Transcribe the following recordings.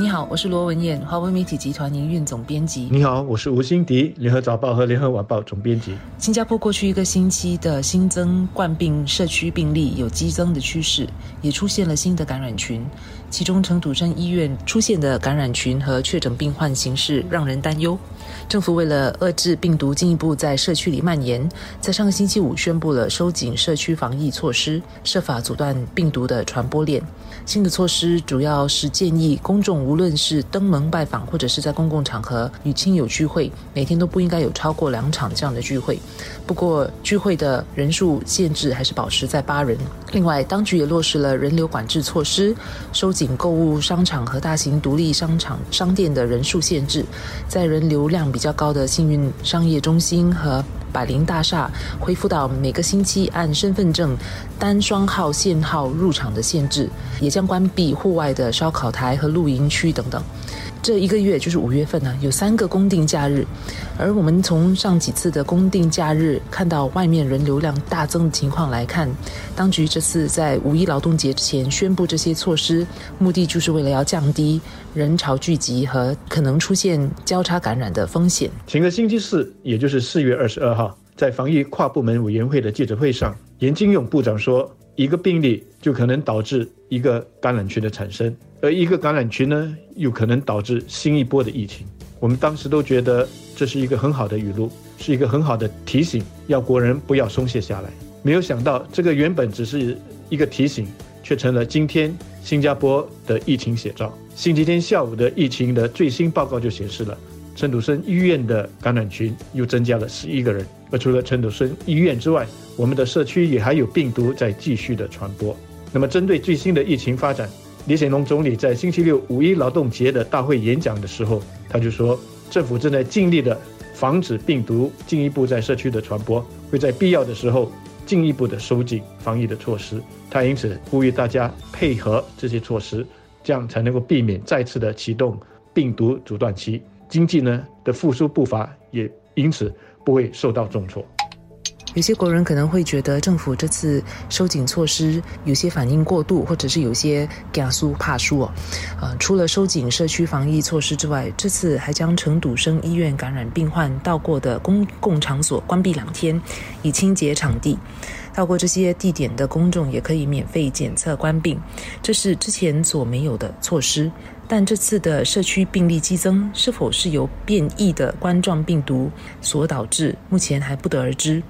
你好，我是罗文燕，华为媒体集团营运总编辑。你好，我是吴欣迪，联合早报和联合晚报总编辑。新加坡过去一个星期的新增冠病社区病例有激增的趋势，也出现了新的感染群。其中，城土生医院出现的感染群和确诊病患形势让人担忧。政府为了遏制病毒进一步在社区里蔓延，在上个星期五宣布了收紧社区防疫措施，设法阻断病毒的传播链。新的措施主要是建议公众，无论是登门拜访或者是在公共场合与亲友聚会，每天都不应该有超过两场这样的聚会。不过，聚会的人数限制还是保持在八人。另外，当局也落实了人流管制措施，收紧购物商场和大型独立商场商店的人数限制，在人流量比较高的幸运商业中心和百灵大厦，恢复到每个星期按身份证单双号限号入场的限制，也将关闭户外的烧烤台和露营区等等。这一个月就是五月份呢，有三个公定假日，而我们从上几次的公定假日看到外面人流量大增的情况来看，当局这次在五一劳动节之前宣布这些措施，目的就是为了要降低人潮聚集和可能出现交叉感染的风险。前个星期四，也就是四月二十二号，在防疫跨部门委员会的记者会上，严金勇部长说，一个病例就可能导致一个感染群的产生。而一个感染群呢，又可能导致新一波的疫情。我们当时都觉得这是一个很好的语录，是一个很好的提醒，要国人不要松懈下来。没有想到，这个原本只是一个提醒，却成了今天新加坡的疫情写照。星期天下午的疫情的最新报告就显示了，陈独生医院的感染群又增加了十一个人。而除了陈土生医院之外，我们的社区也还有病毒在继续的传播。那么，针对最新的疫情发展，李显龙总理在星期六五一劳动节的大会演讲的时候，他就说，政府正在尽力的防止病毒进一步在社区的传播，会在必要的时候进一步的收紧防疫的措施。他因此呼吁大家配合这些措施，这样才能够避免再次的启动病毒阻断期，经济呢的复苏步伐也因此不会受到重挫。有些国人可能会觉得政府这次收紧措施有些反应过度，或者是有些加速怕输哦。呃，除了收紧社区防疫措施之外，这次还将成堵生医院感染病患到过的公共场所关闭两天，以清洁场地。到过这些地点的公众也可以免费检测冠病，这是之前所没有的措施。但这次的社区病例激增是否是由变异的冠状病毒所导致，目前还不得而知。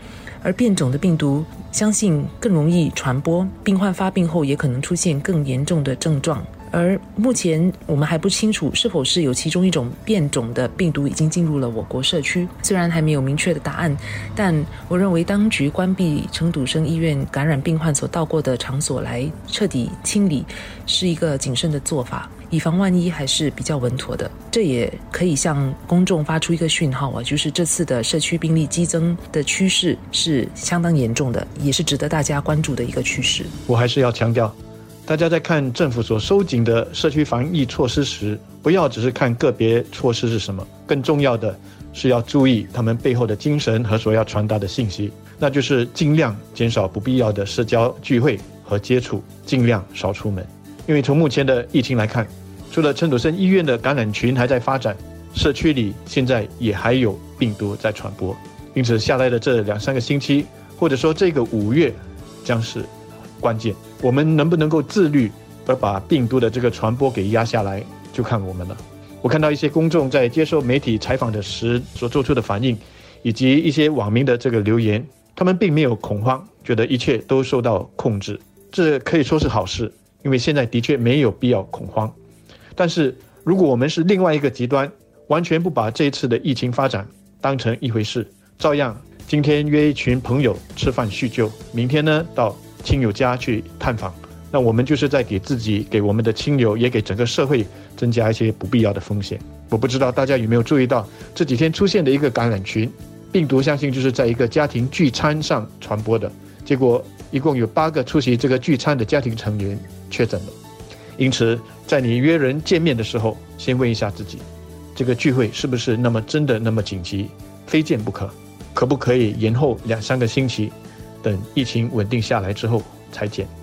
而变种的病毒相信更容易传播，病患发病后也可能出现更严重的症状。而目前我们还不清楚是否是有其中一种变种的病毒已经进入了我国社区。虽然还没有明确的答案，但我认为当局关闭成笃生医院感染病患所到过的场所来彻底清理，是一个谨慎的做法。以防万一还是比较稳妥的，这也可以向公众发出一个讯号啊，就是这次的社区病例激增的趋势是相当严重的，也是值得大家关注的一个趋势。我还是要强调，大家在看政府所收紧的社区防疫措施时，不要只是看个别措施是什么，更重要的是要注意他们背后的精神和所要传达的信息，那就是尽量减少不必要的社交聚会和接触，尽量少出门。因为从目前的疫情来看，除了陈土生医院的感染群还在发展，社区里现在也还有病毒在传播。因此，下来的这两三个星期，或者说这个五月，将是关键。我们能不能够自律而把病毒的这个传播给压下来，就看我们了。我看到一些公众在接受媒体采访的时所做出的反应，以及一些网民的这个留言，他们并没有恐慌，觉得一切都受到控制，这可以说是好事。因为现在的确没有必要恐慌，但是如果我们是另外一个极端，完全不把这一次的疫情发展当成一回事，照样今天约一群朋友吃饭叙旧，明天呢到亲友家去探访，那我们就是在给自己、给我们的亲友，也给整个社会增加一些不必要的风险。我不知道大家有没有注意到这几天出现的一个感染群，病毒相信就是在一个家庭聚餐上传播的，结果一共有八个出席这个聚餐的家庭成员。确诊了，因此在你约人见面的时候，先问一下自己，这个聚会是不是那么真的那么紧急，非见不可？可不可以延后两三个星期，等疫情稳定下来之后才减？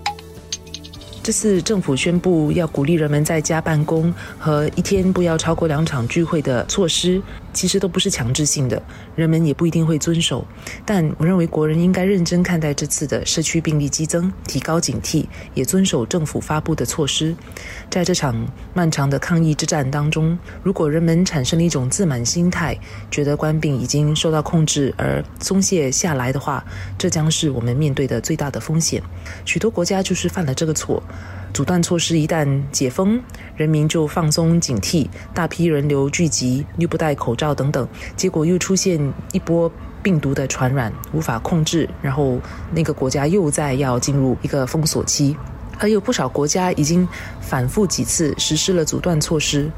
这次政府宣布要鼓励人们在家办公和一天不要超过两场聚会的措施，其实都不是强制性的，人们也不一定会遵守。但我认为国人应该认真看待这次的社区病例激增，提高警惕，也遵守政府发布的措施。在这场漫长的抗疫之战当中，如果人们产生了一种自满心态，觉得官病已经受到控制而松懈下来的话，这将是我们面对的最大的风险。许多国家就是犯了这个错。阻断措施一旦解封，人民就放松警惕，大批人流聚集，又不戴口罩等等，结果又出现一波病毒的传染，无法控制，然后那个国家又在要进入一个封锁期，而有不少国家已经反复几次实施了阻断措施。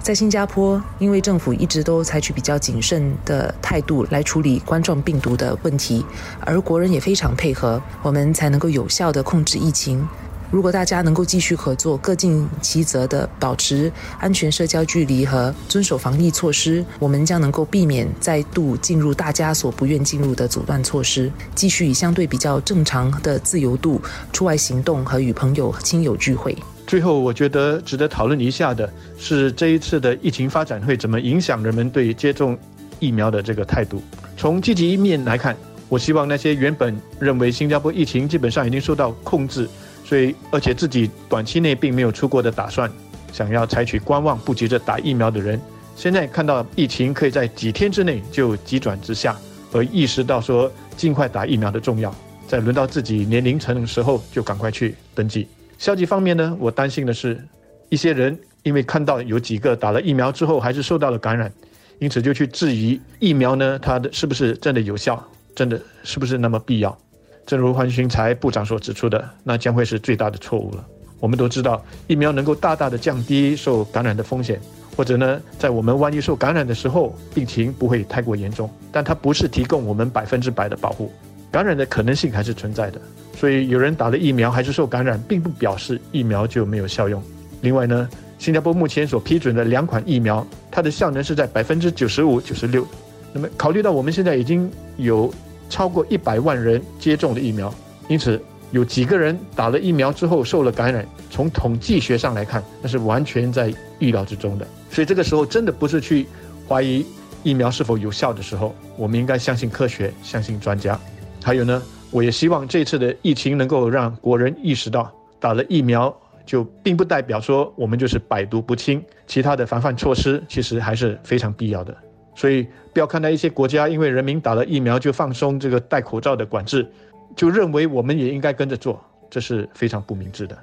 在新加坡，因为政府一直都采取比较谨慎的态度来处理冠状病毒的问题，而国人也非常配合，我们才能够有效的控制疫情。如果大家能够继续合作，各尽其责的保持安全社交距离和遵守防疫措施，我们将能够避免再度进入大家所不愿进入的阻断措施，继续以相对比较正常的自由度出外行动和与朋友亲友聚会。最后，我觉得值得讨论一下的是这一次的疫情发展会怎么影响人们对接种疫苗的这个态度。从积极一面来看，我希望那些原本认为新加坡疫情基本上已经受到控制。所以，而且自己短期内并没有出国的打算，想要采取观望、不急着打疫苗的人，现在看到疫情可以在几天之内就急转直下，而意识到说尽快打疫苗的重要，在轮到自己年龄层的时候就赶快去登记。消极方面呢，我担心的是，一些人因为看到有几个打了疫苗之后还是受到了感染，因此就去质疑疫苗呢，它的是不是真的有效，真的是不是那么必要。正如黄循才部长所指出的，那将会是最大的错误了。我们都知道，疫苗能够大大的降低受感染的风险，或者呢，在我们万一受感染的时候，病情不会太过严重。但它不是提供我们百分之百的保护，感染的可能性还是存在的。所以，有人打了疫苗还是受感染，并不表示疫苗就没有效用。另外呢，新加坡目前所批准的两款疫苗，它的效能是在百分之九十五、九十六。那么，考虑到我们现在已经有。超过一百万人接种了疫苗，因此有几个人打了疫苗之后受了感染，从统计学上来看，那是完全在预料之中的。所以这个时候真的不是去怀疑疫苗是否有效的时候，我们应该相信科学，相信专家。还有呢，我也希望这次的疫情能够让国人意识到，打了疫苗就并不代表说我们就是百毒不侵，其他的防范措施其实还是非常必要的。所以，不要看到一些国家因为人民打了疫苗就放松这个戴口罩的管制，就认为我们也应该跟着做，这是非常不明智的。